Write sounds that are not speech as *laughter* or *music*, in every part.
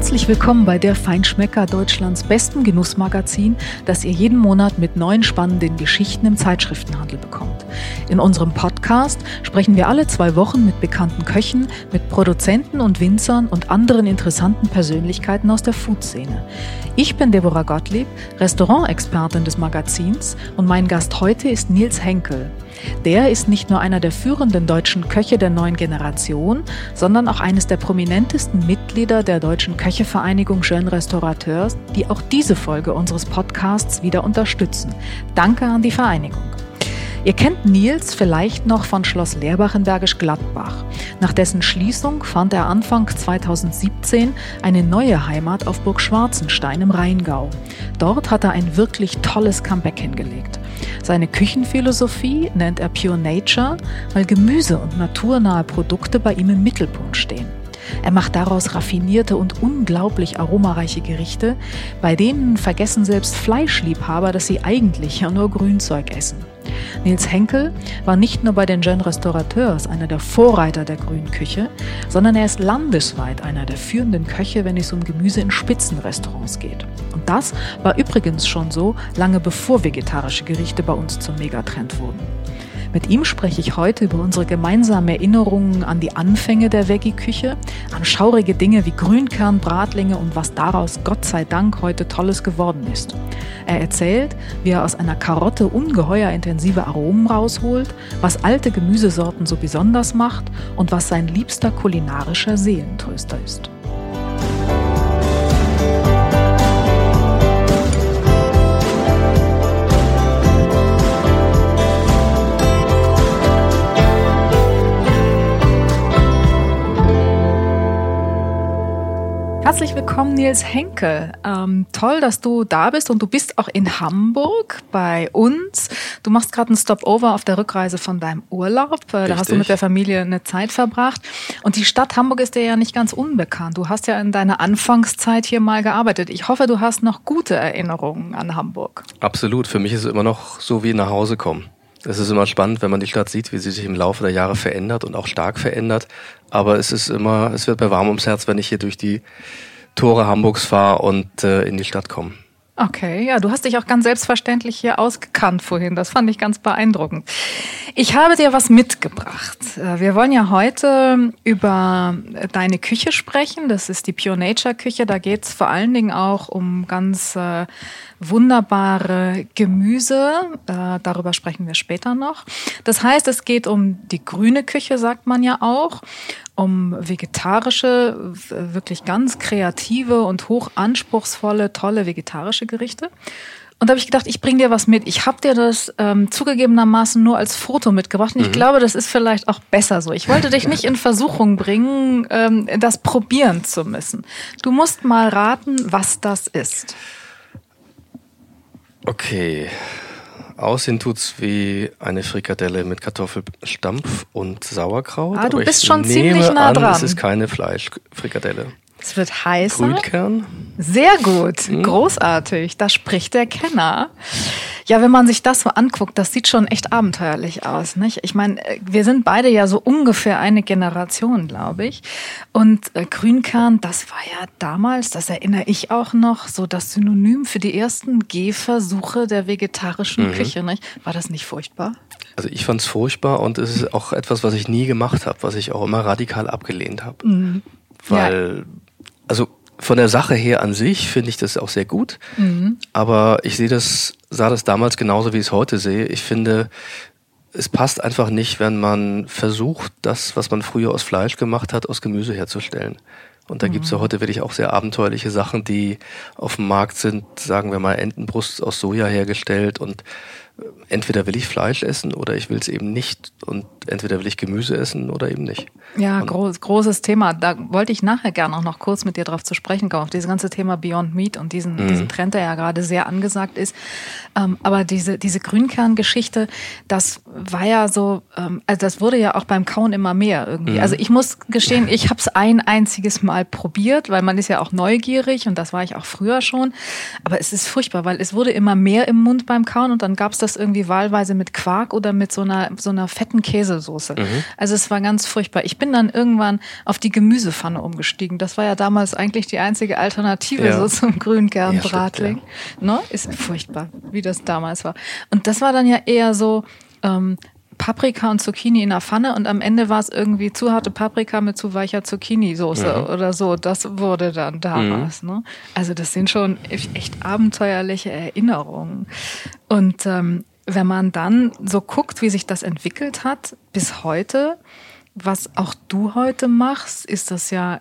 Herzlich willkommen bei der Feinschmecker Deutschlands besten Genussmagazin, das ihr jeden Monat mit neuen spannenden Geschichten im Zeitschriftenhandel bekommt. In unserem Podcast sprechen wir alle zwei Wochen mit bekannten Köchen, mit Produzenten und Winzern und anderen interessanten Persönlichkeiten aus der Food-Szene. Ich bin Deborah Gottlieb, Restaurantexpertin des Magazins und mein Gast heute ist Nils Henkel. Der ist nicht nur einer der führenden deutschen Köche der neuen Generation, sondern auch eines der prominentesten Mitglieder der deutschen Köchevereinigung Jeune Restaurateurs, die auch diese Folge unseres Podcasts wieder unterstützen. Danke an die Vereinigung. Ihr kennt Nils vielleicht noch von Schloss Leerbach in Bergisch Gladbach. Nach dessen Schließung fand er Anfang 2017 eine neue Heimat auf Burg Schwarzenstein im Rheingau. Dort hat er ein wirklich tolles Comeback hingelegt. Seine Küchenphilosophie nennt er Pure Nature, weil Gemüse und naturnahe Produkte bei ihm im Mittelpunkt stehen. Er macht daraus raffinierte und unglaublich aromareiche Gerichte, bei denen vergessen selbst Fleischliebhaber, dass sie eigentlich ja nur Grünzeug essen. Nils Henkel war nicht nur bei den Jeune Restaurateurs einer der Vorreiter der grünen Küche, sondern er ist landesweit einer der führenden Köche, wenn es um Gemüse in Spitzenrestaurants geht. Und das war übrigens schon so lange bevor vegetarische Gerichte bei uns zum Megatrend wurden. Mit ihm spreche ich heute über unsere gemeinsamen Erinnerungen an die Anfänge der Veggie-Küche, an schaurige Dinge wie Grünkernbratlinge und was daraus Gott sei Dank heute Tolles geworden ist. Er erzählt, wie er aus einer Karotte ungeheuer intensive Aromen rausholt, was alte Gemüsesorten so besonders macht und was sein liebster kulinarischer Seelentröster ist. Herzlich willkommen, Nils Henkel. Ähm, toll, dass du da bist und du bist auch in Hamburg bei uns. Du machst gerade einen Stopover auf der Rückreise von deinem Urlaub. Äh, da hast du mit der Familie eine Zeit verbracht. Und die Stadt Hamburg ist dir ja nicht ganz unbekannt. Du hast ja in deiner Anfangszeit hier mal gearbeitet. Ich hoffe, du hast noch gute Erinnerungen an Hamburg. Absolut. Für mich ist es immer noch so wie nach Hause kommen. Es ist immer spannend, wenn man die Stadt sieht, wie sie sich im Laufe der Jahre verändert und auch stark verändert. Aber es ist immer, es wird mir warm ums Herz, wenn ich hier durch die Tore Hamburgs fahre und äh, in die Stadt komme. Okay, ja, du hast dich auch ganz selbstverständlich hier ausgekannt vorhin. Das fand ich ganz beeindruckend. Ich habe dir was mitgebracht. Äh, wir wollen ja heute über deine Küche sprechen. Das ist die Pure Nature Küche. Da geht es vor allen Dingen auch um ganz äh, wunderbare Gemüse. Äh, darüber sprechen wir später noch. Das heißt, es geht um die grüne Küche, sagt man ja auch um vegetarische, wirklich ganz kreative und hoch anspruchsvolle, tolle vegetarische Gerichte. Und da habe ich gedacht, ich bringe dir was mit. Ich habe dir das ähm, zugegebenermaßen nur als Foto mitgebracht. Und ich mhm. glaube, das ist vielleicht auch besser so. Ich wollte dich nicht in Versuchung bringen, ähm, das probieren zu müssen. Du musst mal raten, was das ist. Okay. Aussehen tut's wie eine Frikadelle mit Kartoffelstampf und Sauerkraut. Ah, du bist schon ziemlich nah an, dran. Es ist keine Fleischfrikadelle. Es wird heißer. Grünkern. Sehr gut, hm. großartig. Da spricht der Kenner. Ja, wenn man sich das so anguckt, das sieht schon echt abenteuerlich aus, nicht? Ich meine, äh, wir sind beide ja so ungefähr eine Generation, glaube ich. Und äh, Grünkern, das war ja damals, das erinnere ich auch noch, so das Synonym für die ersten Gehversuche der vegetarischen mhm. Küche, nicht? War das nicht furchtbar? Also ich fand es furchtbar und es ist auch etwas, was ich nie gemacht habe, was ich auch immer radikal abgelehnt habe. Mhm. Weil ja also von der Sache her an sich finde ich das auch sehr gut. Mhm. Aber ich sehe das, sah das damals genauso, wie ich es heute sehe. Ich finde, es passt einfach nicht, wenn man versucht, das, was man früher aus Fleisch gemacht hat, aus Gemüse herzustellen. Und da mhm. gibt's ja heute wirklich auch sehr abenteuerliche Sachen, die auf dem Markt sind, sagen wir mal Entenbrust aus Soja hergestellt und entweder will ich Fleisch essen oder ich will es eben nicht und entweder will ich Gemüse essen oder eben nicht. Ja, groß, großes Thema. Da wollte ich nachher gerne auch noch kurz mit dir drauf zu sprechen kommen, auf dieses ganze Thema Beyond Meat und diesen, mhm. diesen Trend, der ja gerade sehr angesagt ist. Ähm, aber diese, diese Grünkerngeschichte, das war ja so, ähm, also das wurde ja auch beim Kauen immer mehr irgendwie. Mhm. Also ich muss gestehen, ich habe es ein einziges Mal probiert, weil man ist ja auch neugierig und das war ich auch früher schon. Aber es ist furchtbar, weil es wurde immer mehr im Mund beim Kauen und dann gab es das das irgendwie wahlweise mit Quark oder mit so einer, so einer fetten Käsesoße. Mhm. Also es war ganz furchtbar. Ich bin dann irgendwann auf die Gemüsepfanne umgestiegen. Das war ja damals eigentlich die einzige Alternative ja. so zum Grünkernbratling. Ja, ja. Ne? Ist furchtbar, wie das damals war. Und das war dann ja eher so, ähm, Paprika und Zucchini in der Pfanne und am Ende war es irgendwie zu harte Paprika mit zu weicher Zucchini-Soße mhm. oder so. Das wurde dann daraus. Mhm. Ne? Also das sind schon echt abenteuerliche Erinnerungen. Und ähm, wenn man dann so guckt, wie sich das entwickelt hat bis heute, was auch du heute machst, ist das ja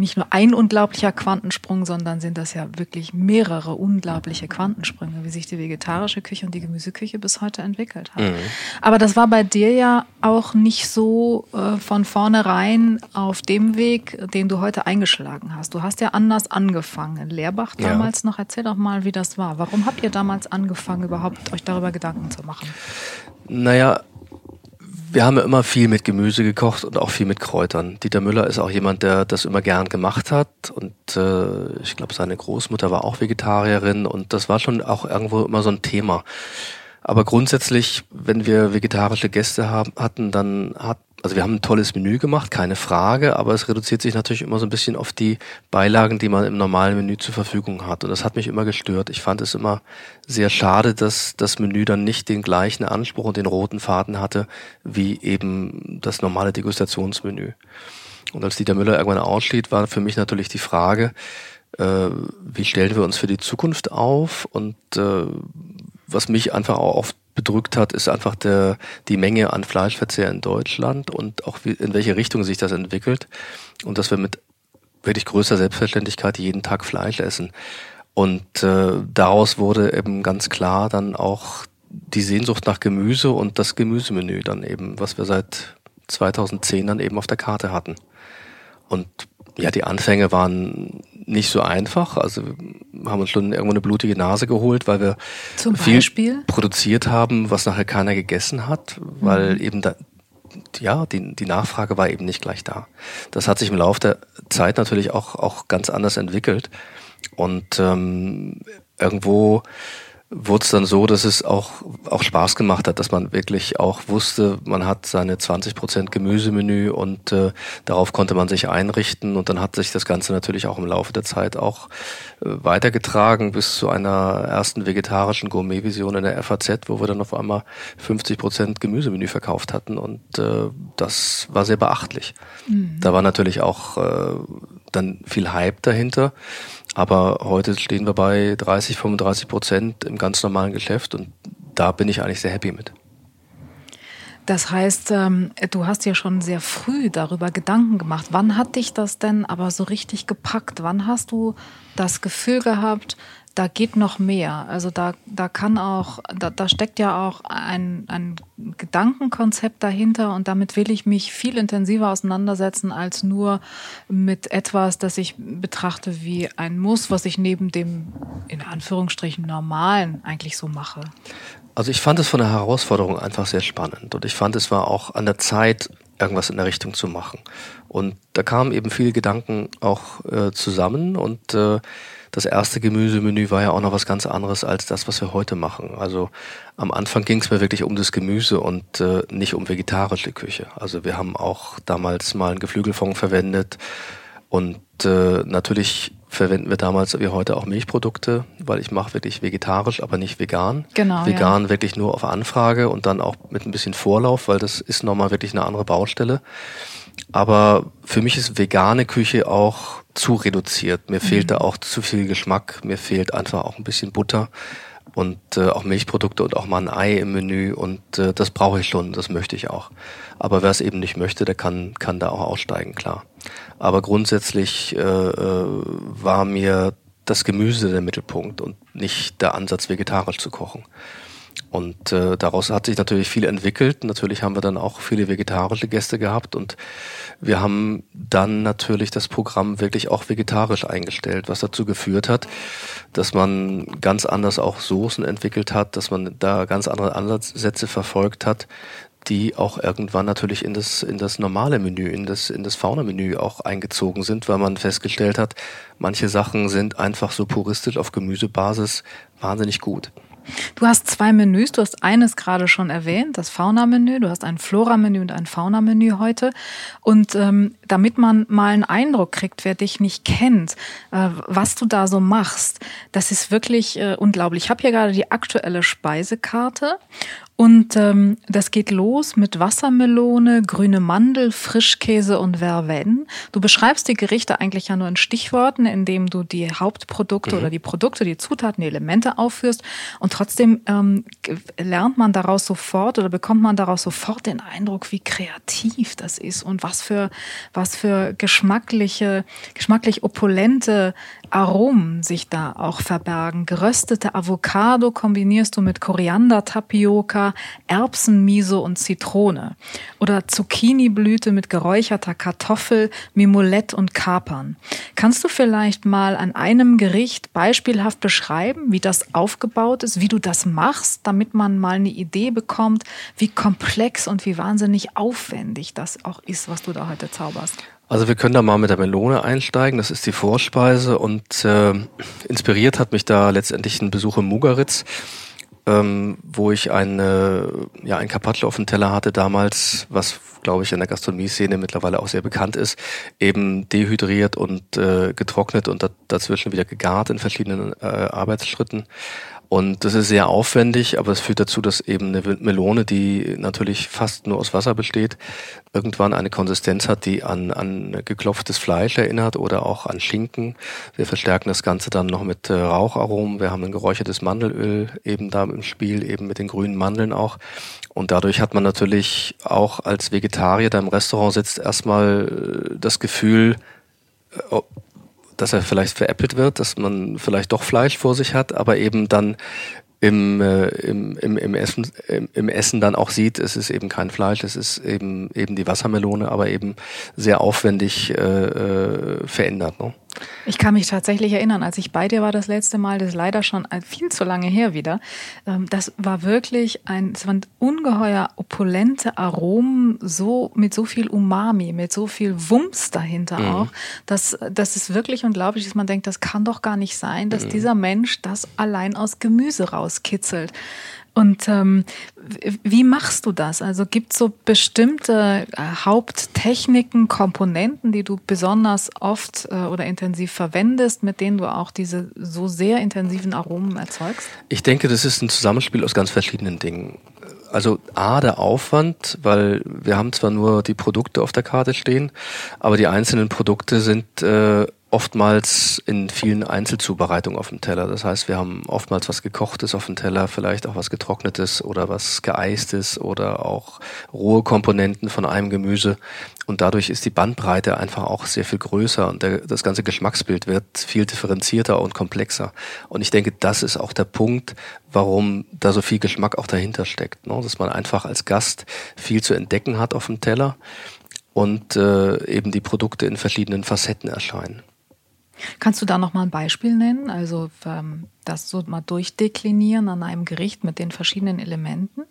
nicht nur ein unglaublicher Quantensprung, sondern sind das ja wirklich mehrere unglaubliche Quantensprünge, wie sich die vegetarische Küche und die Gemüseküche bis heute entwickelt haben. Mhm. Aber das war bei dir ja auch nicht so äh, von vornherein auf dem Weg, den du heute eingeschlagen hast. Du hast ja anders angefangen. Lehrbach damals ja. noch. Erzähl doch mal, wie das war. Warum habt ihr damals angefangen, überhaupt euch darüber Gedanken zu machen? Naja, wir haben ja immer viel mit Gemüse gekocht und auch viel mit Kräutern. Dieter Müller ist auch jemand, der das immer gern gemacht hat. Und äh, ich glaube, seine Großmutter war auch Vegetarierin und das war schon auch irgendwo immer so ein Thema. Aber grundsätzlich, wenn wir vegetarische Gäste haben, hatten, dann hat also wir haben ein tolles Menü gemacht, keine Frage, aber es reduziert sich natürlich immer so ein bisschen auf die Beilagen, die man im normalen Menü zur Verfügung hat. Und das hat mich immer gestört. Ich fand es immer sehr schade, dass das Menü dann nicht den gleichen Anspruch und den roten Faden hatte, wie eben das normale Degustationsmenü. Und als Dieter Müller irgendwann aussteht, war für mich natürlich die Frage, äh, wie stellen wir uns für die Zukunft auf und äh, was mich einfach auch oft bedrückt hat, ist einfach der, die Menge an Fleischverzehr in Deutschland und auch wie, in welche Richtung sich das entwickelt und dass wir mit wirklich größter Selbstverständlichkeit jeden Tag Fleisch essen. Und äh, daraus wurde eben ganz klar dann auch die Sehnsucht nach Gemüse und das Gemüsemenü dann eben, was wir seit 2010 dann eben auf der Karte hatten. Und ja, die Anfänge waren nicht so einfach. Also wir haben uns schon irgendwo eine blutige Nase geholt, weil wir Zum viel Beispiel? produziert haben, was nachher keiner gegessen hat, weil mhm. eben da, ja, die, die Nachfrage war eben nicht gleich da. Das hat sich im Laufe der Zeit natürlich auch, auch ganz anders entwickelt. Und ähm, irgendwo wurde es dann so, dass es auch, auch Spaß gemacht hat, dass man wirklich auch wusste, man hat seine 20 Prozent Gemüsemenü und äh, darauf konnte man sich einrichten und dann hat sich das Ganze natürlich auch im Laufe der Zeit auch äh, weitergetragen bis zu einer ersten vegetarischen Gourmet-Vision in der FAZ, wo wir dann auf einmal 50 Prozent Gemüsemenü verkauft hatten und äh, das war sehr beachtlich. Mhm. Da war natürlich auch äh, dann viel Hype dahinter. Aber heute stehen wir bei 30, 35 Prozent im ganz normalen Geschäft und da bin ich eigentlich sehr happy mit. Das heißt, ähm, du hast ja schon sehr früh darüber Gedanken gemacht. Wann hat dich das denn aber so richtig gepackt? Wann hast du das Gefühl gehabt, da geht noch mehr. Also da, da kann auch, da, da steckt ja auch ein, ein Gedankenkonzept dahinter und damit will ich mich viel intensiver auseinandersetzen als nur mit etwas, das ich betrachte wie ein Muss, was ich neben dem in Anführungsstrichen normalen eigentlich so mache. Also ich fand es von der Herausforderung einfach sehr spannend und ich fand es war auch an der Zeit, irgendwas in der Richtung zu machen. Und da kamen eben viele Gedanken auch äh, zusammen und äh, das erste Gemüsemenü war ja auch noch was ganz anderes als das, was wir heute machen. Also am Anfang ging es mir wirklich um das Gemüse und äh, nicht um vegetarische Küche. Also wir haben auch damals mal einen Geflügelfond verwendet und äh, natürlich verwenden wir damals wie heute auch Milchprodukte, weil ich mache wirklich vegetarisch, aber nicht vegan. Genau. Vegan ja. wirklich nur auf Anfrage und dann auch mit ein bisschen Vorlauf, weil das ist nochmal wirklich eine andere Baustelle. Aber für mich ist vegane Küche auch zu reduziert. Mir mhm. fehlt da auch zu viel Geschmack. Mir fehlt einfach auch ein bisschen Butter und äh, auch Milchprodukte und auch mal ein Ei im Menü und äh, das brauche ich schon, das möchte ich auch. Aber wer es eben nicht möchte, der kann kann da auch aussteigen, klar. Aber grundsätzlich äh, äh, war mir das Gemüse der Mittelpunkt und nicht der Ansatz, vegetarisch zu kochen. Und äh, daraus hat sich natürlich viel entwickelt. Natürlich haben wir dann auch viele vegetarische Gäste gehabt und wir haben dann natürlich das Programm wirklich auch vegetarisch eingestellt, was dazu geführt hat, dass man ganz anders auch Soßen entwickelt hat, dass man da ganz andere Ansatzsätze verfolgt hat, die auch irgendwann natürlich in das, in das normale Menü, in das, in das Fauna-Menü auch eingezogen sind, weil man festgestellt hat, manche Sachen sind einfach so puristisch auf Gemüsebasis wahnsinnig gut. Du hast zwei Menüs. Du hast eines gerade schon erwähnt, das Fauna-Menü. Du hast ein Flora-Menü und ein Fauna-Menü heute. Und ähm, damit man mal einen Eindruck kriegt, wer dich nicht kennt, äh, was du da so machst, das ist wirklich äh, unglaublich. Ich habe hier gerade die aktuelle Speisekarte und ähm, das geht los mit Wassermelone, grüne Mandel, Frischkäse und Verveine. Du beschreibst die Gerichte eigentlich ja nur in Stichworten, indem du die Hauptprodukte mhm. oder die Produkte, die Zutaten, die Elemente aufführst. Und trotzdem ähm, lernt man daraus sofort oder bekommt man daraus sofort den Eindruck, wie kreativ das ist und was für, was für geschmackliche, geschmacklich opulente Aromen sich da auch verbergen. Geröstete Avocado kombinierst du mit Koriander, Tapioca, Erbsenmiso und Zitrone. Oder Zucchiniblüte mit geräucherter Kartoffel, Mimolette und Kapern. Kannst du vielleicht mal an einem Gericht beispielhaft beschreiben, wie das aufgebaut ist, wie du das machst, damit man mal eine Idee bekommt, wie komplex und wie wahnsinnig aufwendig das auch ist, was du da heute zauberst? Also wir können da mal mit der Melone einsteigen. Das ist die Vorspeise und äh, inspiriert hat mich da letztendlich ein Besuch im Mugaritz, ähm, wo ich eine, ja, ein Carpaccio auf dem Teller hatte damals, was glaube ich in der Gastronomie-Szene mittlerweile auch sehr bekannt ist, eben dehydriert und äh, getrocknet und dazwischen wieder gegart in verschiedenen äh, Arbeitsschritten. Und das ist sehr aufwendig, aber es führt dazu, dass eben eine Melone, die natürlich fast nur aus Wasser besteht, irgendwann eine Konsistenz hat, die an, an geklopftes Fleisch erinnert oder auch an Schinken. Wir verstärken das Ganze dann noch mit äh, Raucharomen. Wir haben ein geräuchertes Mandelöl eben da im Spiel, eben mit den grünen Mandeln auch. Und dadurch hat man natürlich auch als Vegetarier, der im Restaurant sitzt, erstmal äh, das Gefühl, äh, dass er vielleicht veräppelt wird, dass man vielleicht doch Fleisch vor sich hat, aber eben dann im, äh, im, im, im, Essen, im, im Essen dann auch sieht, es ist eben kein Fleisch, es ist eben eben die Wassermelone, aber eben sehr aufwendig äh, äh, verändert. Ne? Ich kann mich tatsächlich erinnern, als ich bei dir war das letzte Mal, das ist leider schon viel zu lange her wieder. Ähm, das war wirklich ein, es waren ungeheuer opulente Aromen, so mit so viel Umami, mit so viel Wumms dahinter mhm. auch, dass das ist wirklich unglaublich, dass man denkt, das kann doch gar nicht sein, dass mhm. dieser Mensch das allein aus Gemüse rauskitzelt. Und ähm, wie machst du das? Also gibt es so bestimmte äh, Haupttechniken, Komponenten, die du besonders oft äh, oder intensiv verwendest, mit denen du auch diese so sehr intensiven Aromen erzeugst? Ich denke, das ist ein Zusammenspiel aus ganz verschiedenen Dingen. Also A, der Aufwand, weil wir haben zwar nur die Produkte auf der Karte stehen, aber die einzelnen Produkte sind äh, oftmals in vielen Einzelzubereitungen auf dem Teller. Das heißt, wir haben oftmals was gekochtes auf dem Teller, vielleicht auch was getrocknetes oder was geeistes oder auch rohe Komponenten von einem Gemüse. Und dadurch ist die Bandbreite einfach auch sehr viel größer und der, das ganze Geschmacksbild wird viel differenzierter und komplexer. Und ich denke, das ist auch der Punkt, warum da so viel Geschmack auch dahinter steckt. Ne? Dass man einfach als Gast viel zu entdecken hat auf dem Teller und äh, eben die Produkte in verschiedenen Facetten erscheinen. Kannst du da noch mal ein Beispiel nennen? Also ähm, das so mal durchdeklinieren an einem Gericht mit den verschiedenen Elementen?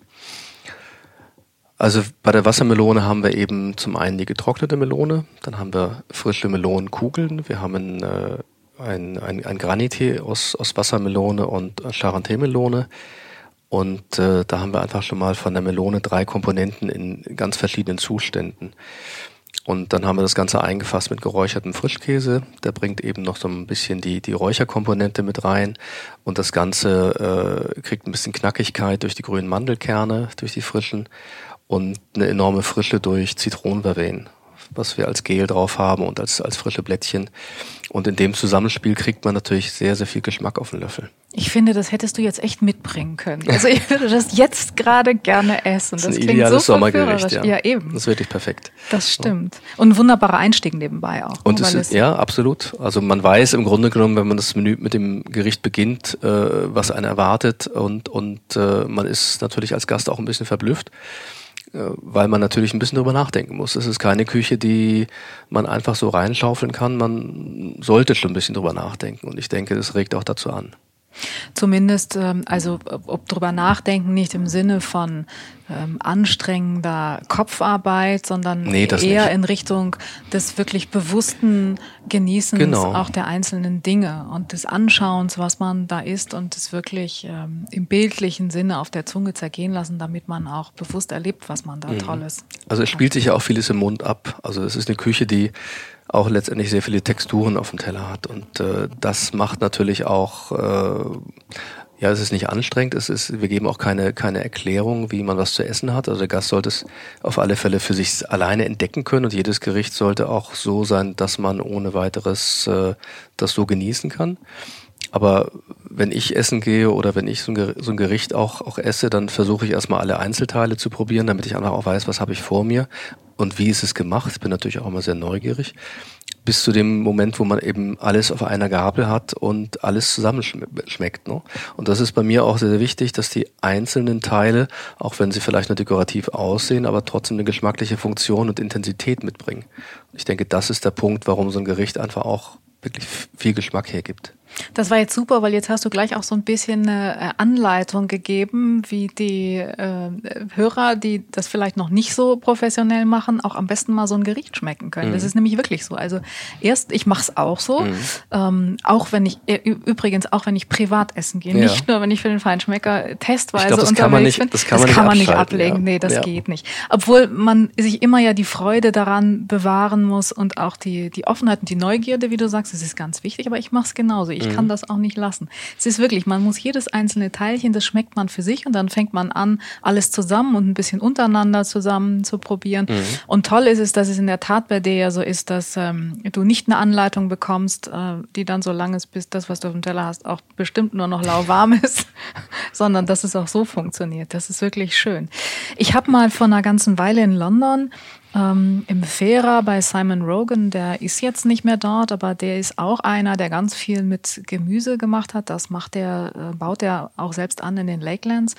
Also bei der Wassermelone haben wir eben zum einen die getrocknete Melone, dann haben wir frische Melonenkugeln, wir haben äh, ein, ein, ein Granité aus, aus Wassermelone und Charentais-Melone. Und äh, da haben wir einfach schon mal von der Melone drei Komponenten in ganz verschiedenen Zuständen. Und dann haben wir das Ganze eingefasst mit geräuchertem Frischkäse. Der bringt eben noch so ein bisschen die, die Räucherkomponente mit rein. Und das Ganze äh, kriegt ein bisschen Knackigkeit durch die grünen Mandelkerne, durch die frischen. Und eine enorme Frische durch Zitronenvervein, was wir als Gel drauf haben und als, als frische Blättchen. Und in dem Zusammenspiel kriegt man natürlich sehr, sehr viel Geschmack auf den Löffel. Ich finde, das hättest du jetzt echt mitbringen können. Also ich würde das jetzt gerade gerne essen. Das, das ist ein ideales so Sommergericht, ja. ja. eben. Das ist wirklich perfekt. Das stimmt. Und ein wunderbarer Einstieg nebenbei auch. Und es ist, ja, absolut. Also man weiß im Grunde genommen, wenn man das Menü mit dem Gericht beginnt, äh, was einen erwartet und, und äh, man ist natürlich als Gast auch ein bisschen verblüfft weil man natürlich ein bisschen drüber nachdenken muss. Es ist keine Küche, die man einfach so reinschaufeln kann. Man sollte schon ein bisschen drüber nachdenken und ich denke, das regt auch dazu an. Zumindest, ähm, also ob drüber nachdenken, nicht im Sinne von ähm, anstrengender Kopfarbeit, sondern nee, eher nicht. in Richtung des wirklich bewussten Genießens genau. auch der einzelnen Dinge und des Anschauens, was man da isst und es wirklich ähm, im bildlichen Sinne auf der Zunge zergehen lassen, damit man auch bewusst erlebt, was man da mhm. Tolles. Also es spielt sich ja auch vieles im Mund ab. Also es ist eine Küche, die auch letztendlich sehr viele Texturen auf dem Teller hat. Und äh, das macht natürlich auch, äh, ja, es ist nicht anstrengend, es ist, wir geben auch keine, keine Erklärung, wie man was zu essen hat. Also der Gast sollte es auf alle Fälle für sich alleine entdecken können und jedes Gericht sollte auch so sein, dass man ohne weiteres äh, das so genießen kann. Aber wenn ich essen gehe oder wenn ich so ein Gericht auch, auch esse, dann versuche ich erstmal alle Einzelteile zu probieren, damit ich einfach auch weiß, was habe ich vor mir und wie ist es gemacht. Ich bin natürlich auch immer sehr neugierig. Bis zu dem Moment, wo man eben alles auf einer Gabel hat und alles zusammenschmeckt. Ne? Und das ist bei mir auch sehr, sehr wichtig, dass die einzelnen Teile, auch wenn sie vielleicht nur dekorativ aussehen, aber trotzdem eine geschmackliche Funktion und Intensität mitbringen. Ich denke, das ist der Punkt, warum so ein Gericht einfach auch wirklich viel Geschmack hergibt. Das war jetzt super, weil jetzt hast du gleich auch so ein bisschen eine äh, Anleitung gegeben, wie die äh, Hörer, die das vielleicht noch nicht so professionell machen, auch am besten mal so ein Gericht schmecken können. Mhm. Das ist nämlich wirklich so. Also erst, ich mache es auch so, mhm. ähm, auch wenn ich, äh, übrigens auch wenn ich privat essen gehe, ja. nicht nur wenn ich für den Feinschmecker testweise glaub, das kann man nicht, bin, das kann man, das kann man nicht ablegen. Ja. Nee, das ja. geht nicht. Obwohl man sich immer ja die Freude daran bewahren muss und auch die, die Offenheit und die Neugierde, wie du sagst, das ist ganz wichtig, aber ich mache es genauso. Ich mhm. kann das auch nicht lassen. Es ist wirklich, man muss jedes einzelne Teilchen, das schmeckt man für sich und dann fängt man an, alles zusammen und ein bisschen untereinander zusammen zu probieren. Mhm. Und toll ist es, dass es in der Tat bei dir ja so ist, dass ähm, du nicht eine Anleitung bekommst, äh, die dann so lang ist, bis das, was du auf dem Teller hast, auch bestimmt nur noch lauwarm *laughs* ist, sondern dass es auch so funktioniert. Das ist wirklich schön. Ich habe mal vor einer ganzen Weile in London ähm, Im Fera bei Simon Rogan, der ist jetzt nicht mehr dort, aber der ist auch einer, der ganz viel mit Gemüse gemacht hat. Das macht er, äh, baut er auch selbst an in den Lakelands.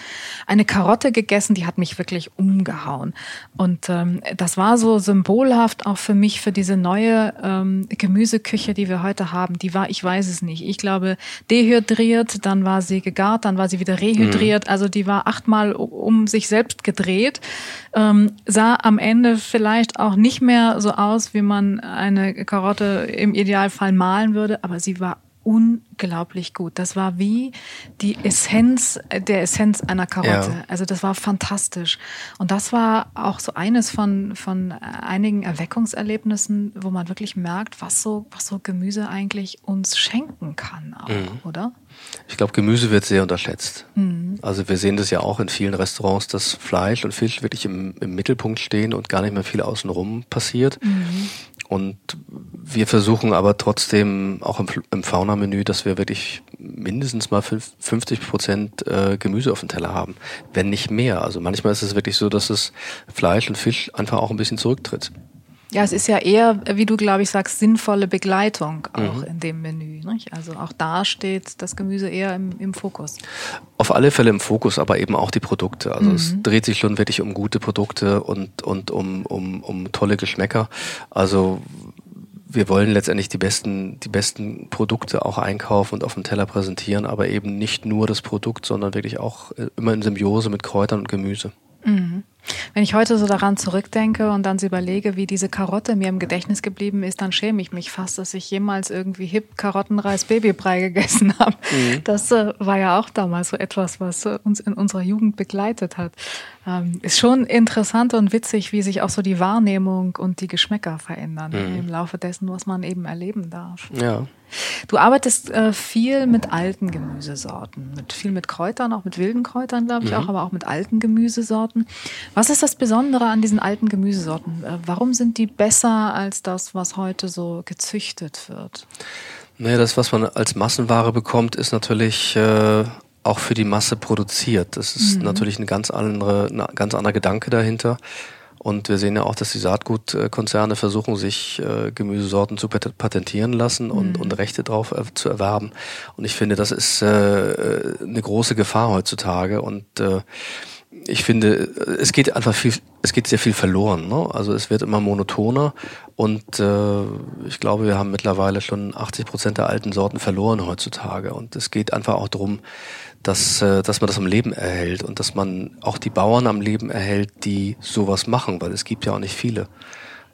Eine Karotte gegessen, die hat mich wirklich umgehauen. Und ähm, das war so symbolhaft auch für mich für diese neue ähm, Gemüseküche, die wir heute haben. Die war, ich weiß es nicht. Ich glaube, dehydriert, dann war sie gegart, dann war sie wieder rehydriert. Mhm. Also die war achtmal um sich selbst gedreht. Ähm, sah am Ende vielleicht auch nicht mehr so aus, wie man eine Karotte im Idealfall malen würde, aber sie war unglaublich gut. Das war wie die Essenz der Essenz einer Karotte. Ja. Also das war fantastisch. Und das war auch so eines von, von einigen Erweckungserlebnissen, wo man wirklich merkt, was so, was so Gemüse eigentlich uns schenken kann, auch, mhm. oder? Ich glaube, Gemüse wird sehr unterschätzt. Mhm. Also wir sehen das ja auch in vielen Restaurants, dass Fleisch und Fisch wirklich im, im Mittelpunkt stehen und gar nicht mehr viel außenrum passiert. Mhm. Und wir versuchen aber trotzdem auch im, im Fauna-Menü, dass wir wirklich mindestens mal 50 Prozent äh, Gemüse auf dem Teller haben, wenn nicht mehr. Also manchmal ist es wirklich so, dass das Fleisch und Fisch einfach auch ein bisschen zurücktritt. Ja, es ist ja eher, wie du, glaube ich, sagst, sinnvolle Begleitung auch mhm. in dem Menü. Nicht? Also auch da steht das Gemüse eher im, im, Fokus. Auf alle Fälle im Fokus, aber eben auch die Produkte. Also mhm. es dreht sich schon wirklich um gute Produkte und, und um, um, um tolle Geschmäcker. Also wir wollen letztendlich die besten, die besten Produkte auch einkaufen und auf dem Teller präsentieren, aber eben nicht nur das Produkt, sondern wirklich auch äh, immer in Symbiose mit Kräutern und Gemüse. Mhm. Wenn ich heute so daran zurückdenke und dann so überlege, wie diese Karotte mir im Gedächtnis geblieben ist, dann schäme ich mich fast, dass ich jemals irgendwie hip Karottenreis Babybrei gegessen habe. Mhm. Das äh, war ja auch damals so etwas, was äh, uns in unserer Jugend begleitet hat. Ähm, ist schon interessant und witzig, wie sich auch so die Wahrnehmung und die Geschmäcker verändern mhm. im Laufe dessen, was man eben erleben darf. Ja. Du arbeitest äh, viel mit alten Gemüsesorten, mit viel mit Kräutern, auch mit wilden Kräutern, glaube ich mhm. auch, aber auch mit alten Gemüsesorten. Was ist das Besondere an diesen alten Gemüsesorten? Äh, warum sind die besser als das, was heute so gezüchtet wird? Naja, das, was man als Massenware bekommt, ist natürlich äh, auch für die Masse produziert. Das ist mhm. natürlich ein ganz andere, ein ganz anderer Gedanke dahinter. Und wir sehen ja auch, dass die Saatgutkonzerne versuchen, sich äh, Gemüsesorten zu patentieren lassen und, mhm. und Rechte drauf äh, zu erwerben. Und ich finde, das ist äh, eine große Gefahr heutzutage. Und äh, ich finde, es geht einfach viel, es geht sehr viel verloren. Ne? Also es wird immer monotoner und äh, ich glaube, wir haben mittlerweile schon 80 Prozent der alten Sorten verloren heutzutage. Und es geht einfach auch darum, dass, äh, dass man das am Leben erhält und dass man auch die Bauern am Leben erhält, die sowas machen, weil es gibt ja auch nicht viele.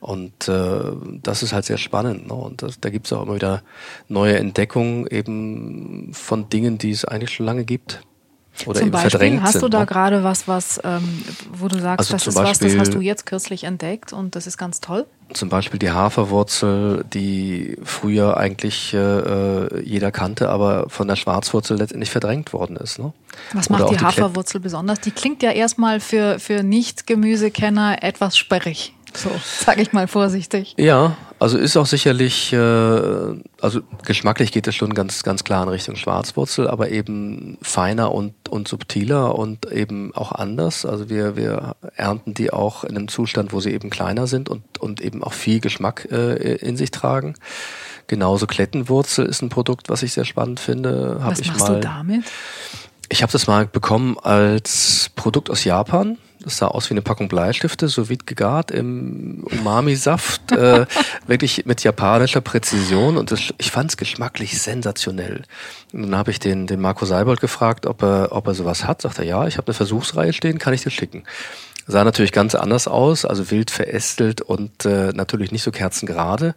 Und äh, das ist halt sehr spannend. Ne? Und das, da gibt es auch immer wieder neue Entdeckungen eben von Dingen, die es eigentlich schon lange gibt. Oder zum eben Beispiel, verdrängt hast sind. du da ne? gerade was, was, ähm, wo du sagst, Also das ist was, das Beispiel- hast du jetzt kürzlich entdeckt und das ist ganz toll? Zum Beispiel die Haferwurzel, die früher eigentlich äh, äh, jeder kannte, aber von der Schwarzwurzel letztendlich verdrängt worden ist. Ne? Was Oder macht die Klett- Haferwurzel besonders? Die klingt ja erstmal für, für Nicht-Gemüsekenner etwas sperrig. So, *laughs* sage ich mal vorsichtig. Ja, also ist auch sicherlich, äh, also geschmacklich geht es schon ganz, ganz klar in Richtung Schwarzwurzel, aber eben feiner und, und subtiler und eben auch anders. Also wir, wir ernten die auch in einem Zustand, wo sie eben kleiner sind und, und eben auch viel Geschmack äh, in sich tragen. Genauso Klettenwurzel ist ein Produkt, was ich sehr spannend finde. Hab Was ich machst mal, du damit? Ich habe das mal bekommen als Produkt aus Japan. Das sah aus wie eine Packung Bleistifte, so vide gegart im Umami-Saft, äh, *laughs* wirklich mit japanischer Präzision und das, ich fand es geschmacklich sensationell. Und dann habe ich den, den Marco Seibold gefragt, ob er, ob er sowas hat. Sagt er, ja, ich habe eine Versuchsreihe stehen, kann ich dir schicken. Sah natürlich ganz anders aus, also wild verästelt und äh, natürlich nicht so kerzengerade.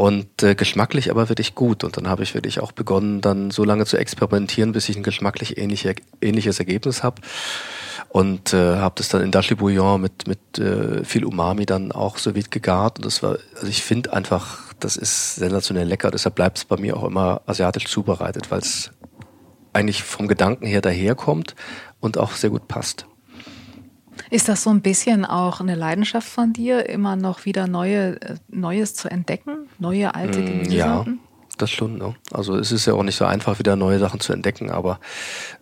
Und äh, geschmacklich aber wirklich gut. Und dann habe ich wirklich auch begonnen, dann so lange zu experimentieren, bis ich ein geschmacklich ähnliche, ähnliches Ergebnis habe. Und äh, habe das dann in Dashi Bouillon mit, mit äh, viel Umami dann auch so vide gegart. Und das war, also ich finde einfach, das ist sensationell lecker. Deshalb bleibt es bei mir auch immer asiatisch zubereitet, weil es eigentlich vom Gedanken her daherkommt und auch sehr gut passt. Ist das so ein bisschen auch eine Leidenschaft von dir, immer noch wieder neue, äh, Neues zu entdecken? Neue alte Mm, Ja, Gemüsesorten? das schon. Ne? Also es ist ja auch nicht so einfach, wieder neue Sachen zu entdecken, aber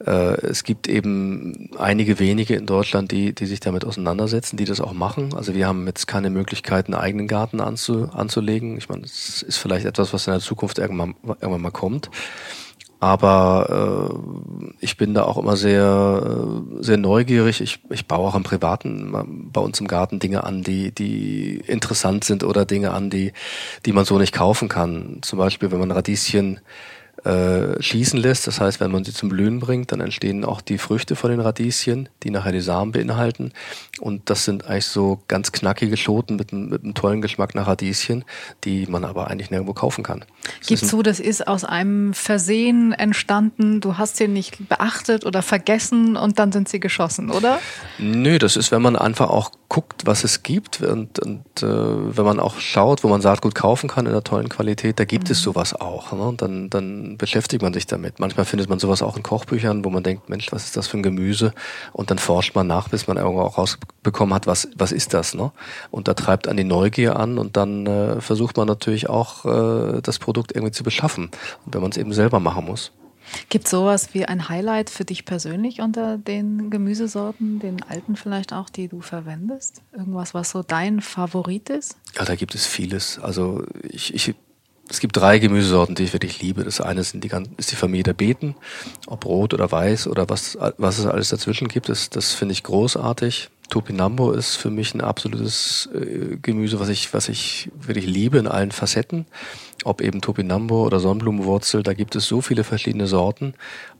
äh, es gibt eben einige wenige in Deutschland, die, die sich damit auseinandersetzen, die das auch machen. Also wir haben jetzt keine Möglichkeit, einen eigenen Garten anzu, anzulegen. Ich meine, das ist vielleicht etwas, was in der Zukunft irgendwann, irgendwann mal kommt. Aber äh, ich bin da auch immer sehr, äh, sehr neugierig. Ich, ich baue auch im Privaten bei uns im Garten Dinge an, die, die interessant sind oder Dinge an, die, die man so nicht kaufen kann. Zum Beispiel, wenn man Radieschen äh, schießen lässt, das heißt, wenn man sie zum Blühen bringt, dann entstehen auch die Früchte von den Radieschen, die nachher die Samen beinhalten. Und das sind eigentlich so ganz knackige Schoten mit, einem- mit einem tollen Geschmack nach Radieschen, die man aber eigentlich nirgendwo kaufen kann. Das ein- du, das ist aus einem Versehen entstanden, du hast sie nicht beachtet oder vergessen und dann sind sie geschossen, oder? Nö, das ist, wenn man einfach auch guckt, was es gibt und, und äh, wenn man auch schaut, wo man Saatgut kaufen kann in einer tollen Qualität, da gibt es sowas auch. Ne? Und dann, dann beschäftigt man sich damit. Manchmal findet man sowas auch in Kochbüchern, wo man denkt, Mensch, was ist das für ein Gemüse? Und dann forscht man nach, bis man irgendwo auch rausbekommen hat, was, was ist das? Ne? Und da treibt an die Neugier an und dann äh, versucht man natürlich auch, äh, das Produkt irgendwie zu beschaffen. Wenn man es eben selber machen muss. Gibt sowas wie ein Highlight für dich persönlich unter den Gemüsesorten, den alten vielleicht auch, die du verwendest? Irgendwas, was so dein Favorit ist? Ja, da gibt es vieles. Also ich, ich, es gibt drei Gemüsesorten, die ich wirklich liebe. Das eine sind die, ist die Familie der Beeten, ob rot oder weiß oder was, was es alles dazwischen gibt. Das, das finde ich großartig. Topinambo ist für mich ein absolutes äh, Gemüse, was ich, was ich wirklich liebe in allen Facetten. Ob eben Topinambo oder Sonnenblumenwurzel, da gibt es so viele verschiedene Sorten.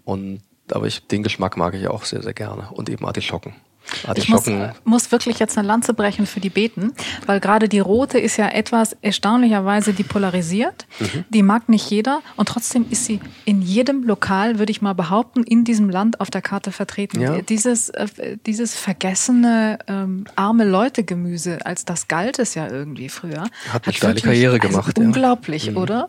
Und aber ich, den Geschmack mag ich auch sehr, sehr gerne. Und eben Artischocken. Ich muss, muss wirklich jetzt eine Lanze brechen für die Beeten, weil gerade die rote ist ja etwas erstaunlicherweise depolarisiert. Mhm. Die mag nicht jeder und trotzdem ist sie in jedem Lokal, würde ich mal behaupten, in diesem Land auf der Karte vertreten. Ja. Dieses, äh, dieses vergessene ähm, arme Leute-Gemüse, als das galt es ja irgendwie früher. Hat eine steile Karriere gemacht, Also ja. unglaublich, Mhm. oder?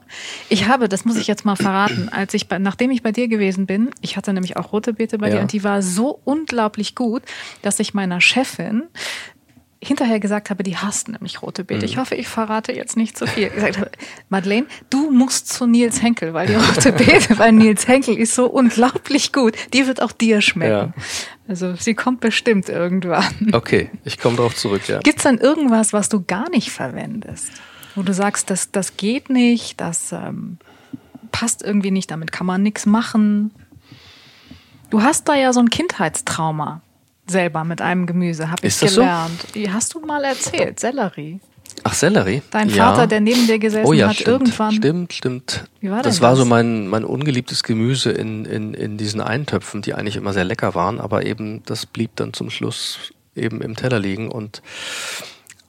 Ich habe, das muss ich jetzt mal verraten, als ich bei, nachdem ich bei dir gewesen bin, ich hatte nämlich auch rote Beete bei dir Ja. und die war so unglaublich gut, dass ich meiner Chefin hinterher gesagt habe, die hasst nämlich rote Beete. Ich hoffe, ich verrate jetzt nicht zu viel. Ich gesagt habe, Madeleine, du musst zu Nils Henkel, weil die rote Beete bei Nils Henkel ist so unglaublich gut. Die wird auch dir schmecken. Also sie kommt bestimmt irgendwann. Okay, ich komme darauf zurück, ja. Gibt es dann irgendwas, was du gar nicht verwendest? Wo du sagst, das, das geht nicht, das ähm, passt irgendwie nicht, damit kann man nichts machen. Du hast da ja so ein Kindheitstrauma. Selber mit einem Gemüse, habe ich gelernt. So? Hast du mal erzählt, Sellerie. Ach, Sellerie? Dein Vater, ja. der neben dir gesessen oh, ja, hat, stimmt, irgendwann. Stimmt, stimmt. Wie war das? Das war so mein, mein ungeliebtes Gemüse in, in, in diesen Eintöpfen, die eigentlich immer sehr lecker waren, aber eben das blieb dann zum Schluss eben im Teller liegen und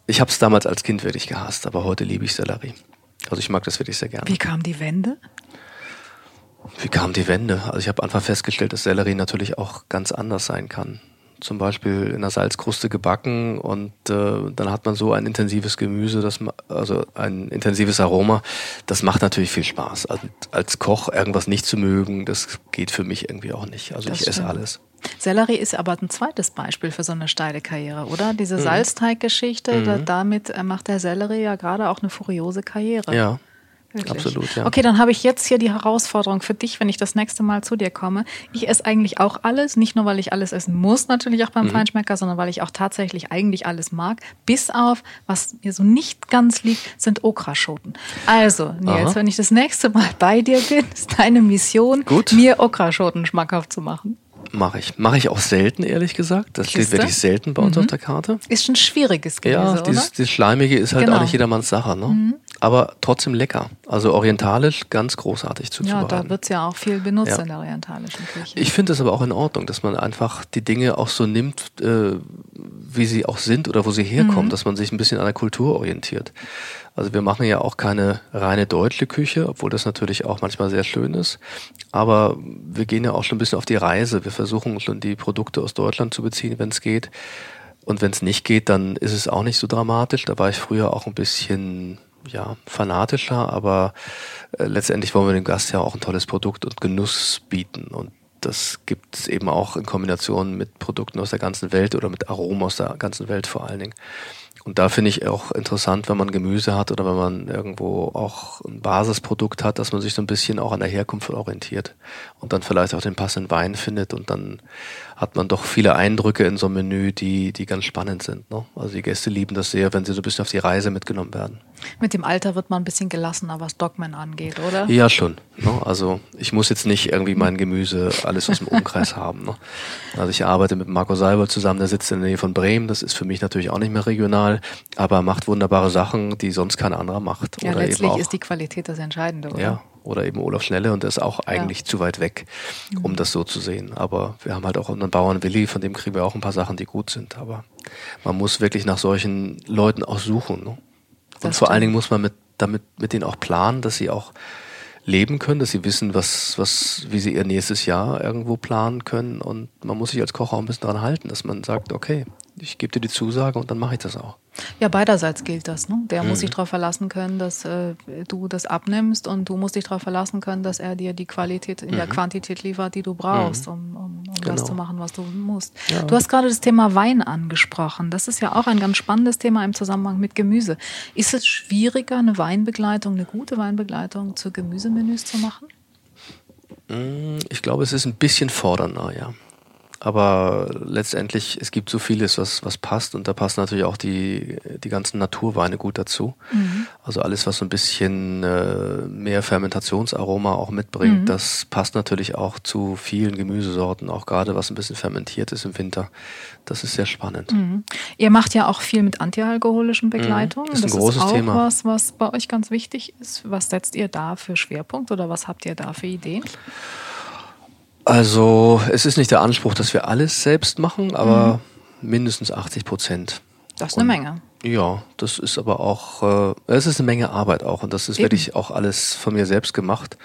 ich habe es damals als Kind wirklich gehasst, aber heute liebe ich Sellerie. Also ich mag das wirklich sehr gerne. Wie kam die Wende? Wie kam die Wende? Also ich habe einfach festgestellt, dass Sellerie natürlich auch ganz anders sein kann zum Beispiel in der Salzkruste gebacken und äh, dann hat man so ein intensives Gemüse, das also ein intensives Aroma, das macht natürlich viel Spaß. Also als Koch irgendwas nicht zu mögen, das geht für mich irgendwie auch nicht. Also das ich esse alles. Sellerie ist aber ein zweites Beispiel für so eine steile Karriere, oder? Diese mhm. Salzteiggeschichte, mhm. damit äh, macht der Sellerie ja gerade auch eine furiose Karriere. Ja. Wirklich? Absolut, ja. Okay, dann habe ich jetzt hier die Herausforderung für dich, wenn ich das nächste Mal zu dir komme. Ich esse eigentlich auch alles, nicht nur, weil ich alles essen muss, natürlich auch beim mhm. Feinschmecker, sondern weil ich auch tatsächlich eigentlich alles mag. Bis auf, was mir so nicht ganz liegt, sind Okraschoten. Also, Nils, Aha. wenn ich das nächste Mal bei dir bin, ist deine Mission, Gut. mir Okraschoten schmackhaft zu machen. Mache ich. Mache ich auch selten, ehrlich gesagt. Das Kiste? steht wirklich selten bei uns mhm. auf der Karte. Ist schon schwieriges Gemüse, Ja, dieses, dieses Schleimige ist halt genau. auch nicht jedermanns Sache. Ne? Mhm. Aber trotzdem lecker. Also orientalisch ganz großartig zuzubereiten. Ja, da wird es ja auch viel benutzt ja. in der orientalischen Küche. Ich finde es aber auch in Ordnung, dass man einfach die Dinge auch so nimmt, äh, wie sie auch sind oder wo sie herkommen, mhm. dass man sich ein bisschen an der Kultur orientiert. Also wir machen ja auch keine reine deutsche Küche, obwohl das natürlich auch manchmal sehr schön ist. Aber wir gehen ja auch schon ein bisschen auf die Reise. Wir versuchen schon die Produkte aus Deutschland zu beziehen, wenn es geht. Und wenn es nicht geht, dann ist es auch nicht so dramatisch. Da war ich früher auch ein bisschen ja, fanatischer, aber äh, letztendlich wollen wir dem Gast ja auch ein tolles Produkt und Genuss bieten. Und das gibt es eben auch in Kombination mit Produkten aus der ganzen Welt oder mit Aromen aus der ganzen Welt vor allen Dingen. Und da finde ich auch interessant, wenn man Gemüse hat oder wenn man irgendwo auch ein Basisprodukt hat, dass man sich so ein bisschen auch an der Herkunft orientiert und dann vielleicht auch den passenden Wein findet und dann hat man doch viele Eindrücke in so einem Menü, die, die ganz spannend sind. Ne? Also die Gäste lieben das sehr, wenn sie so ein bisschen auf die Reise mitgenommen werden. Mit dem Alter wird man ein bisschen gelassener, was Dogmen angeht, oder? Ja, schon. Ne? Also ich muss jetzt nicht irgendwie mein Gemüse alles aus dem Umkreis *laughs* haben. Ne? Also ich arbeite mit Marco Seibel zusammen, der sitzt in der Nähe von Bremen. Das ist für mich natürlich auch nicht mehr regional, aber macht wunderbare Sachen, die sonst kein anderer macht. Ja, oder letztlich ist die Qualität das Entscheidende, oder? Ja, oder eben Olaf Schnelle und der ist auch eigentlich ja. zu weit weg, um mhm. das so zu sehen. Aber wir haben halt auch unseren Bauern Willi, von dem kriegen wir auch ein paar Sachen, die gut sind. Aber man muss wirklich nach solchen Leuten auch suchen. Ne? Und vor allen Dingen muss man mit, damit mit denen auch planen, dass sie auch leben können, dass sie wissen, was, was, wie sie ihr nächstes Jahr irgendwo planen können. Und man muss sich als Koch auch ein bisschen daran halten, dass man sagt, okay, ich gebe dir die Zusage und dann mache ich das auch. Ja, beiderseits gilt das. Ne? Der mhm. muss sich darauf verlassen können, dass äh, du das abnimmst und du musst dich darauf verlassen können, dass er dir die Qualität in mhm. der Quantität liefert, die du brauchst, mhm. um, um, um genau. das zu machen, was du musst. Ja. Du hast gerade das Thema Wein angesprochen. Das ist ja auch ein ganz spannendes Thema im Zusammenhang mit Gemüse. Ist es schwieriger, eine Weinbegleitung, eine gute Weinbegleitung zu Gemüsemenüs zu machen? Mm, ich glaube, es ist ein bisschen fordernder, ja. Aber letztendlich, es gibt so vieles, was, was passt und da passen natürlich auch die, die ganzen Naturweine gut dazu. Mhm. Also alles, was so ein bisschen äh, mehr Fermentationsaroma auch mitbringt, mhm. das passt natürlich auch zu vielen Gemüsesorten, auch gerade was ein bisschen fermentiert ist im Winter. Das ist sehr spannend. Mhm. Ihr macht ja auch viel mit antialkoholischen mhm. Begleitungen. Das ist ein das großes ist auch Thema. was, was bei euch ganz wichtig ist. Was setzt ihr da für Schwerpunkt oder was habt ihr da für Ideen? Also es ist nicht der Anspruch, dass wir alles selbst machen, aber mhm. mindestens 80 Prozent. Das ist eine und, Menge. Ja, das ist aber auch, äh, es ist eine Menge Arbeit auch und das ist Eben. wirklich auch alles von mir selbst gemacht.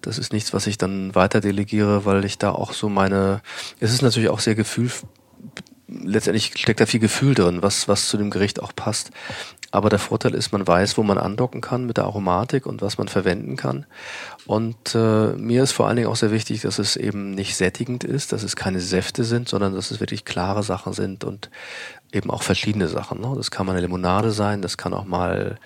Das ist nichts, was ich dann weiter delegiere, weil ich da auch so meine, es ist natürlich auch sehr gefühl, letztendlich steckt da viel Gefühl drin, was, was zu dem Gericht auch passt. Aber der Vorteil ist, man weiß, wo man andocken kann mit der Aromatik und was man verwenden kann. Und äh, mir ist vor allen Dingen auch sehr wichtig, dass es eben nicht sättigend ist, dass es keine Säfte sind, sondern dass es wirklich klare Sachen sind und eben auch verschiedene Sachen. Ne? Das kann mal eine Limonade sein, das kann auch mal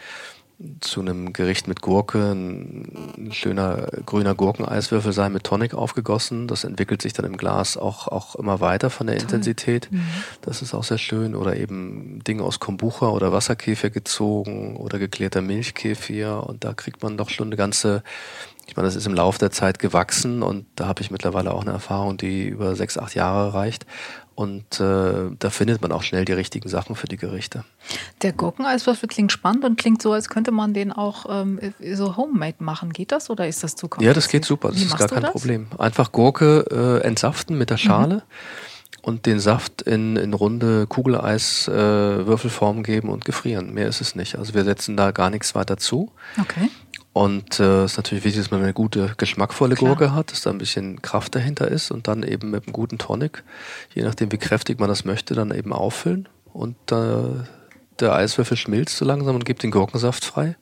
zu einem Gericht mit Gurke ein schöner grüner Gurkeneiswürfel sein mit Tonic aufgegossen. Das entwickelt sich dann im Glas auch, auch immer weiter von der Toll. Intensität. Mhm. Das ist auch sehr schön. Oder eben Dinge aus Kombucha oder Wasserkäfer gezogen oder geklärter Milchkäfer. Und da kriegt man doch schon eine ganze ich meine, das ist im Laufe der Zeit gewachsen und da habe ich mittlerweile auch eine Erfahrung, die über sechs, acht Jahre reicht. Und äh, da findet man auch schnell die richtigen Sachen für die Gerichte. Der Gurkeneiswürfel klingt spannend und klingt so, als könnte man den auch ähm, so homemade machen. Geht das oder ist das zu kompliziert? Ja, das geht super. Das Wie ist gar kein das? Problem. Einfach Gurke äh, entsaften mit der Schale. Mhm und den Saft in, in runde Kugeleis-Würfelform äh, geben und gefrieren. Mehr ist es nicht. Also wir setzen da gar nichts weiter zu. Okay. Und es äh, ist natürlich wichtig, dass man eine gute, geschmackvolle Klar. Gurke hat, dass da ein bisschen Kraft dahinter ist und dann eben mit einem guten Tonic, je nachdem wie kräftig man das möchte, dann eben auffüllen. Und äh, der Eiswürfel schmilzt so langsam und gibt den Gurkensaft frei.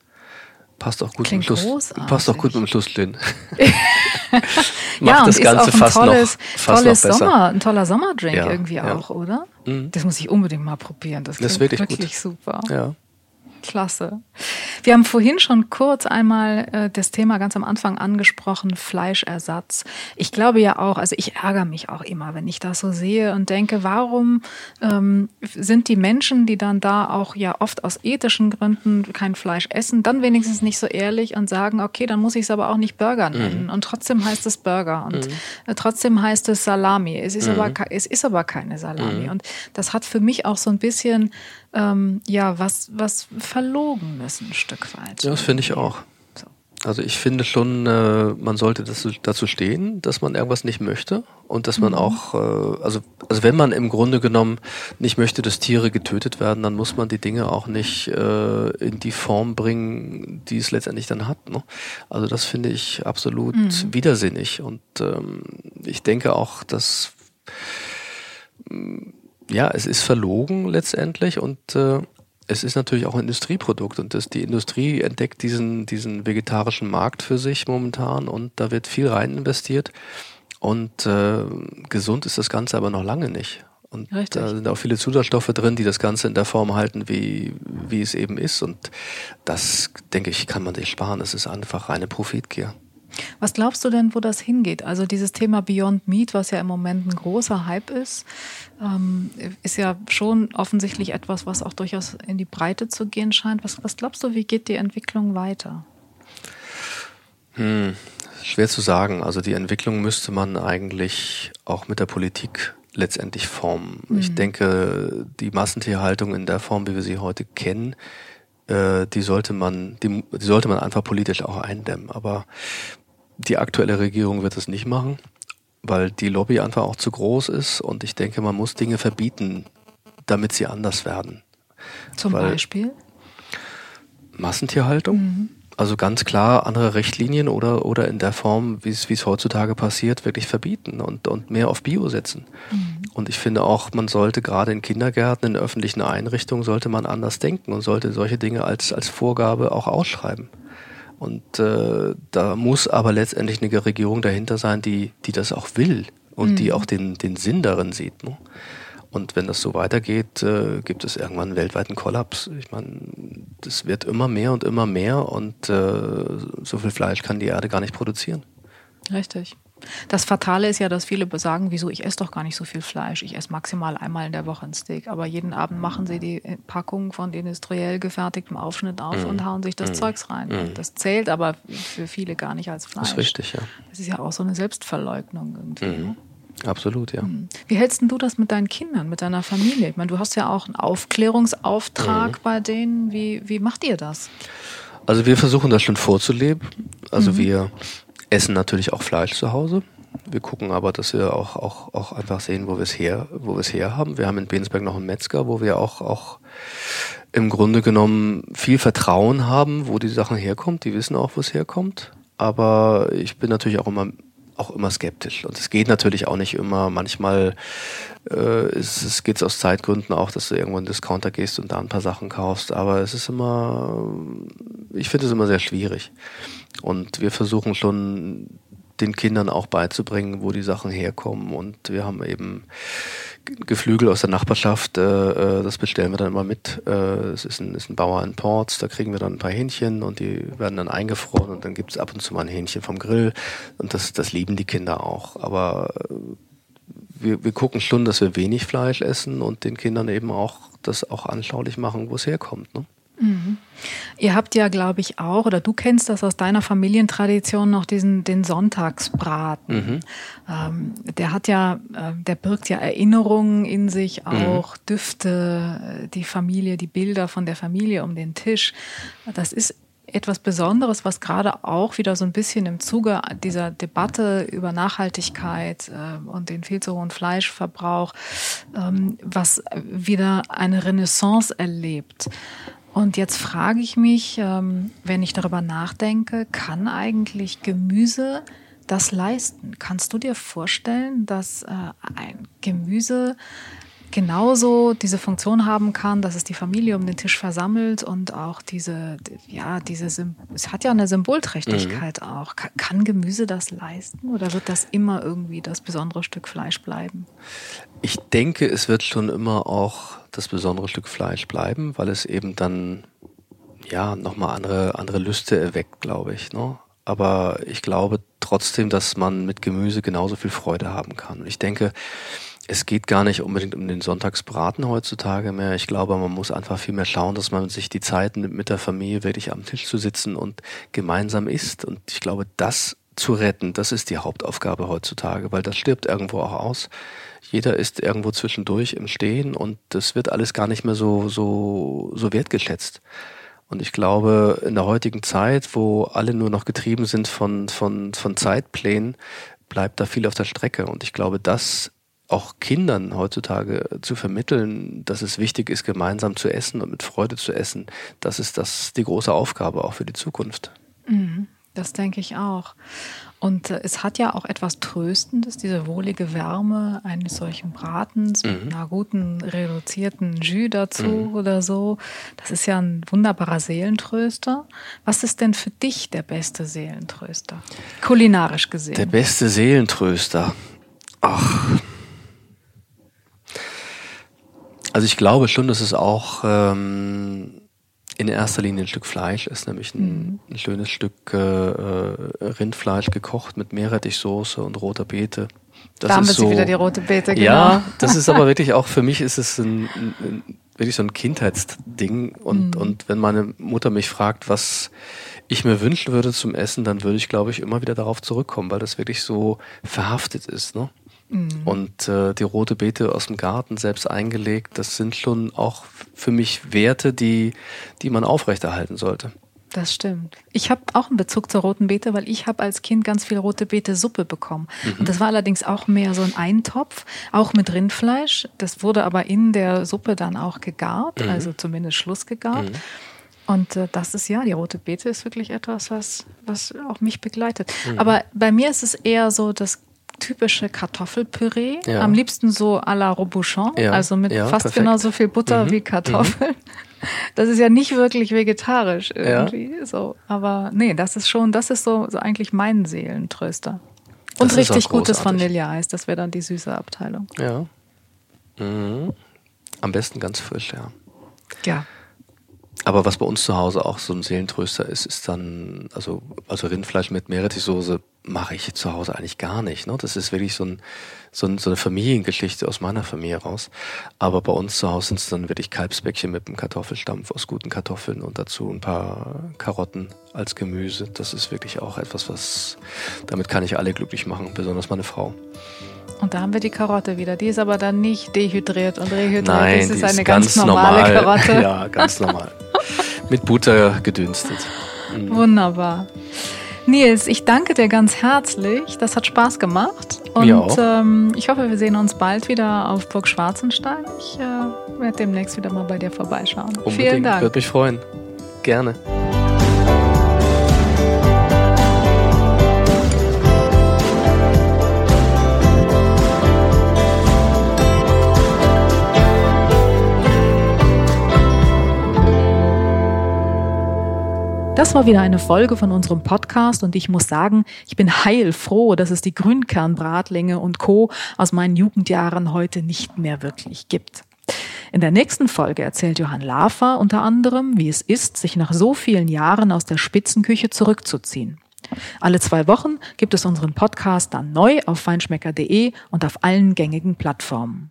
Passt auch gut Klingt mit Schluss, passt auch gut mit dem Schlusslin. *laughs* *laughs* Macht ja, das Ganze ist auch ein fast tolles, noch, fast tolles noch Sommer, ein toller Sommerdrink ja, irgendwie ja. auch, oder? Mhm. Das muss ich unbedingt mal probieren. Das, das ist wirklich, wirklich super. Ja. Klasse. Wir haben vorhin schon kurz einmal äh, das Thema ganz am Anfang angesprochen, Fleischersatz. Ich glaube ja auch, also ich ärgere mich auch immer, wenn ich das so sehe und denke, warum ähm, sind die Menschen, die dann da auch ja oft aus ethischen Gründen kein Fleisch essen, dann wenigstens nicht so ehrlich und sagen, okay, dann muss ich es aber auch nicht Burger mhm. nennen. Mhm. Und trotzdem heißt es Burger und mhm. Äh, trotzdem heißt es Salami. Es ist, mhm. aber, es ist aber keine Salami. Mhm. Und das hat für mich auch so ein bisschen ähm, ja, was, was verlogen müssen, ein Stück weit. Ja, das finde ich auch. So. Also ich finde schon, äh, man sollte das, dazu stehen, dass man irgendwas nicht möchte und dass man mhm. auch, äh, also, also wenn man im Grunde genommen nicht möchte, dass Tiere getötet werden, dann muss man die Dinge auch nicht äh, in die Form bringen, die es letztendlich dann hat. Ne? Also das finde ich absolut mhm. widersinnig und ähm, ich denke auch, dass ja, es ist verlogen letztendlich und äh, es ist natürlich auch ein Industrieprodukt und das, die Industrie entdeckt diesen, diesen vegetarischen Markt für sich momentan und da wird viel rein investiert und äh, gesund ist das Ganze aber noch lange nicht. Und Richtig. da sind auch viele Zusatzstoffe drin, die das Ganze in der Form halten, wie, wie es eben ist. Und das, denke ich, kann man sich sparen. Es ist einfach reine Profitgier. Was glaubst du denn, wo das hingeht? Also dieses Thema Beyond Meat, was ja im Moment ein großer Hype ist, ähm, ist ja schon offensichtlich etwas, was auch durchaus in die Breite zu gehen scheint. Was, was glaubst du, wie geht die Entwicklung weiter? Hm, schwer zu sagen. Also die Entwicklung müsste man eigentlich auch mit der Politik letztendlich formen. Mhm. Ich denke, die Massentierhaltung in der Form, wie wir sie heute kennen, äh, die sollte man, die, die sollte man einfach politisch auch eindämmen. Aber die aktuelle Regierung wird es nicht machen, weil die Lobby einfach auch zu groß ist und ich denke, man muss Dinge verbieten, damit sie anders werden. Zum weil Beispiel? Massentierhaltung. Mhm. Also ganz klar andere Richtlinien oder, oder in der Form, wie es, heutzutage passiert, wirklich verbieten und, und mehr auf Bio setzen. Mhm. Und ich finde auch, man sollte gerade in Kindergärten, in öffentlichen Einrichtungen, sollte man anders denken und sollte solche Dinge als, als Vorgabe auch ausschreiben. Und äh, da muss aber letztendlich eine Regierung dahinter sein, die, die das auch will und mhm. die auch den, den Sinn darin sieht. Ne? Und wenn das so weitergeht, äh, gibt es irgendwann einen weltweiten Kollaps. Ich meine, das wird immer mehr und immer mehr und äh, so viel Fleisch kann die Erde gar nicht produzieren. Richtig. Das Fatale ist ja, dass viele sagen, wieso, ich esse doch gar nicht so viel Fleisch. Ich esse maximal einmal in der Woche ein Steak. Aber jeden Abend machen sie die Packung von industriell gefertigtem Aufschnitt auf mm. und hauen sich das mm. Zeugs rein. Mm. Das zählt aber für viele gar nicht als Fleisch. Das ist richtig, ja. Das ist ja auch so eine Selbstverleugnung irgendwie. Mhm. Ne? Absolut, ja. Mhm. Wie hältst du das mit deinen Kindern, mit deiner Familie? Ich meine, du hast ja auch einen Aufklärungsauftrag mhm. bei denen. Wie, wie macht ihr das? Also wir versuchen das schon vorzuleben. Also mhm. wir essen natürlich auch Fleisch zu Hause. Wir gucken aber, dass wir auch, auch, auch einfach sehen, wo wir es her, wir es her haben. Wir haben in Bensberg noch einen Metzger, wo wir auch, auch im Grunde genommen viel Vertrauen haben, wo die Sachen herkommt. Die wissen auch, wo es herkommt. Aber ich bin natürlich auch immer auch immer skeptisch. Und es geht natürlich auch nicht immer. Manchmal äh, es, es geht aus Zeitgründen auch, dass du irgendwo in Discounter gehst und da ein paar Sachen kaufst. Aber es ist immer, ich finde es immer sehr schwierig. Und wir versuchen schon den Kindern auch beizubringen, wo die Sachen herkommen. Und wir haben eben Geflügel aus der Nachbarschaft, äh, äh, das bestellen wir dann immer mit. Äh, es ist ein, ist ein Bauer in Ports, da kriegen wir dann ein paar Hähnchen und die werden dann eingefroren und dann gibt es ab und zu mal ein Hähnchen vom Grill. Und das, das lieben die Kinder auch. Aber äh, wir, wir gucken schon, dass wir wenig Fleisch essen und den Kindern eben auch das auch anschaulich machen, wo es herkommt. Ne? Mhm. Ihr habt ja, glaube ich, auch, oder du kennst das aus deiner Familientradition noch diesen den Sonntagsbraten. Mhm. Ähm, der hat ja, äh, der birgt ja Erinnerungen in sich, mhm. auch mhm. Düfte, die Familie, die Bilder von der Familie um den Tisch. Das ist etwas Besonderes, was gerade auch wieder so ein bisschen im Zuge dieser Debatte über Nachhaltigkeit äh, und den viel zu hohen Fleischverbrauch, ähm, was wieder eine Renaissance erlebt. Und jetzt frage ich mich, ähm, wenn ich darüber nachdenke, kann eigentlich Gemüse das leisten? Kannst du dir vorstellen, dass äh, ein Gemüse genauso diese Funktion haben kann, dass es die Familie um den Tisch versammelt und auch diese, ja, diese, es hat ja eine Symbolträchtigkeit mhm. auch. Kann Gemüse das leisten oder wird das immer irgendwie das besondere Stück Fleisch bleiben? Ich denke, es wird schon immer auch das besondere Stück Fleisch bleiben, weil es eben dann ja nochmal andere, andere Lüste erweckt, glaube ich. Ne? Aber ich glaube trotzdem, dass man mit Gemüse genauso viel Freude haben kann. Und ich denke, es geht gar nicht unbedingt um den Sonntagsbraten heutzutage mehr. Ich glaube, man muss einfach viel mehr schauen, dass man sich die Zeit nimmt, mit der Familie wirklich am Tisch zu sitzen und gemeinsam isst. Und ich glaube, das zu retten, das ist die Hauptaufgabe heutzutage, weil das stirbt irgendwo auch aus. Jeder ist irgendwo zwischendurch im Stehen und das wird alles gar nicht mehr so, so, so wertgeschätzt. Und ich glaube, in der heutigen Zeit, wo alle nur noch getrieben sind von, von, von Zeitplänen, bleibt da viel auf der Strecke. Und ich glaube, das auch Kindern heutzutage zu vermitteln, dass es wichtig ist, gemeinsam zu essen und mit Freude zu essen, das ist das die große Aufgabe auch für die Zukunft. Mhm, das denke ich auch. Und äh, es hat ja auch etwas Tröstendes, diese wohlige Wärme eines solchen Bratens mhm. mit einer guten reduzierten Jus dazu mhm. oder so. Das ist ja ein wunderbarer Seelentröster. Was ist denn für dich der beste Seelentröster? Kulinarisch gesehen. Der beste Seelentröster. Ach, also ich glaube schon, dass es auch ähm, in erster Linie ein Stück Fleisch ist, nämlich ein, mhm. ein schönes Stück äh, äh, Rindfleisch gekocht mit Meerrettichsoße und roter Beete. Das da haben wir so, wieder die rote Beete, genau. Ja, das ist aber *laughs* wirklich auch, für mich ist es ein, ein, wirklich so ein Kindheitsding. Und, mhm. und wenn meine Mutter mich fragt, was ich mir wünschen würde zum Essen, dann würde ich, glaube ich, immer wieder darauf zurückkommen, weil das wirklich so verhaftet ist. Ne? Mhm. Und äh, die rote Beete aus dem Garten selbst eingelegt, das sind schon auch für mich Werte, die, die man aufrechterhalten sollte. Das stimmt. Ich habe auch einen Bezug zur roten Beete, weil ich habe als Kind ganz viel rote Beete Suppe bekommen. Mhm. Und das war allerdings auch mehr so ein Eintopf, auch mit Rindfleisch. Das wurde aber in der Suppe dann auch gegart, mhm. also zumindest schlussgegart. Mhm. Und äh, das ist ja, die rote Beete ist wirklich etwas, was, was auch mich begleitet. Mhm. Aber bei mir ist es eher so, dass typische Kartoffelpüree. Ja. Am liebsten so à la Robuchon, ja. also mit ja, fast perfekt. genauso viel Butter mhm. wie Kartoffeln. Mhm. *laughs* Das ist ja nicht wirklich vegetarisch irgendwie. So. Aber nee, das ist schon, das ist so, so eigentlich mein Seelentröster. Und das richtig gutes Vanilleeis, das wäre dann die süße Abteilung. Ja. Mhm. Am besten ganz frisch, ja. Ja. Aber was bei uns zu Hause auch so ein Seelentröster ist, ist dann, also, also Rindfleisch mit Meerrettichsoße mache ich zu Hause eigentlich gar nicht. Ne? Das ist wirklich so, ein, so, ein, so eine Familiengeschichte aus meiner Familie raus. Aber bei uns zu Hause sind es dann wirklich Kalbsbäckchen mit einem Kartoffelstampf aus guten Kartoffeln und dazu ein paar Karotten als Gemüse. Das ist wirklich auch etwas, was, damit kann ich alle glücklich machen, besonders meine Frau. Und da haben wir die Karotte wieder. Die ist aber dann nicht dehydriert und rehydriert. Nein, das ist die eine ist ganz, ganz normale normal. Karotte. *laughs* Ja, ganz normal. Mit Butter gedünstet. Mhm. *laughs* Wunderbar. Nils, ich danke dir ganz herzlich. Das hat Spaß gemacht. Und Mir auch. Ähm, ich hoffe, wir sehen uns bald wieder auf Burg Schwarzenstein. Ich äh, werde demnächst wieder mal bei dir vorbeischauen. Unbedingt. Vielen Dank. Würde mich freuen. Gerne. Das war wieder eine Folge von unserem Podcast und ich muss sagen, ich bin heilfroh, dass es die Grünkernbratlinge und Co. aus meinen Jugendjahren heute nicht mehr wirklich gibt. In der nächsten Folge erzählt Johann Lafer unter anderem, wie es ist, sich nach so vielen Jahren aus der Spitzenküche zurückzuziehen. Alle zwei Wochen gibt es unseren Podcast dann neu auf feinschmecker.de und auf allen gängigen Plattformen.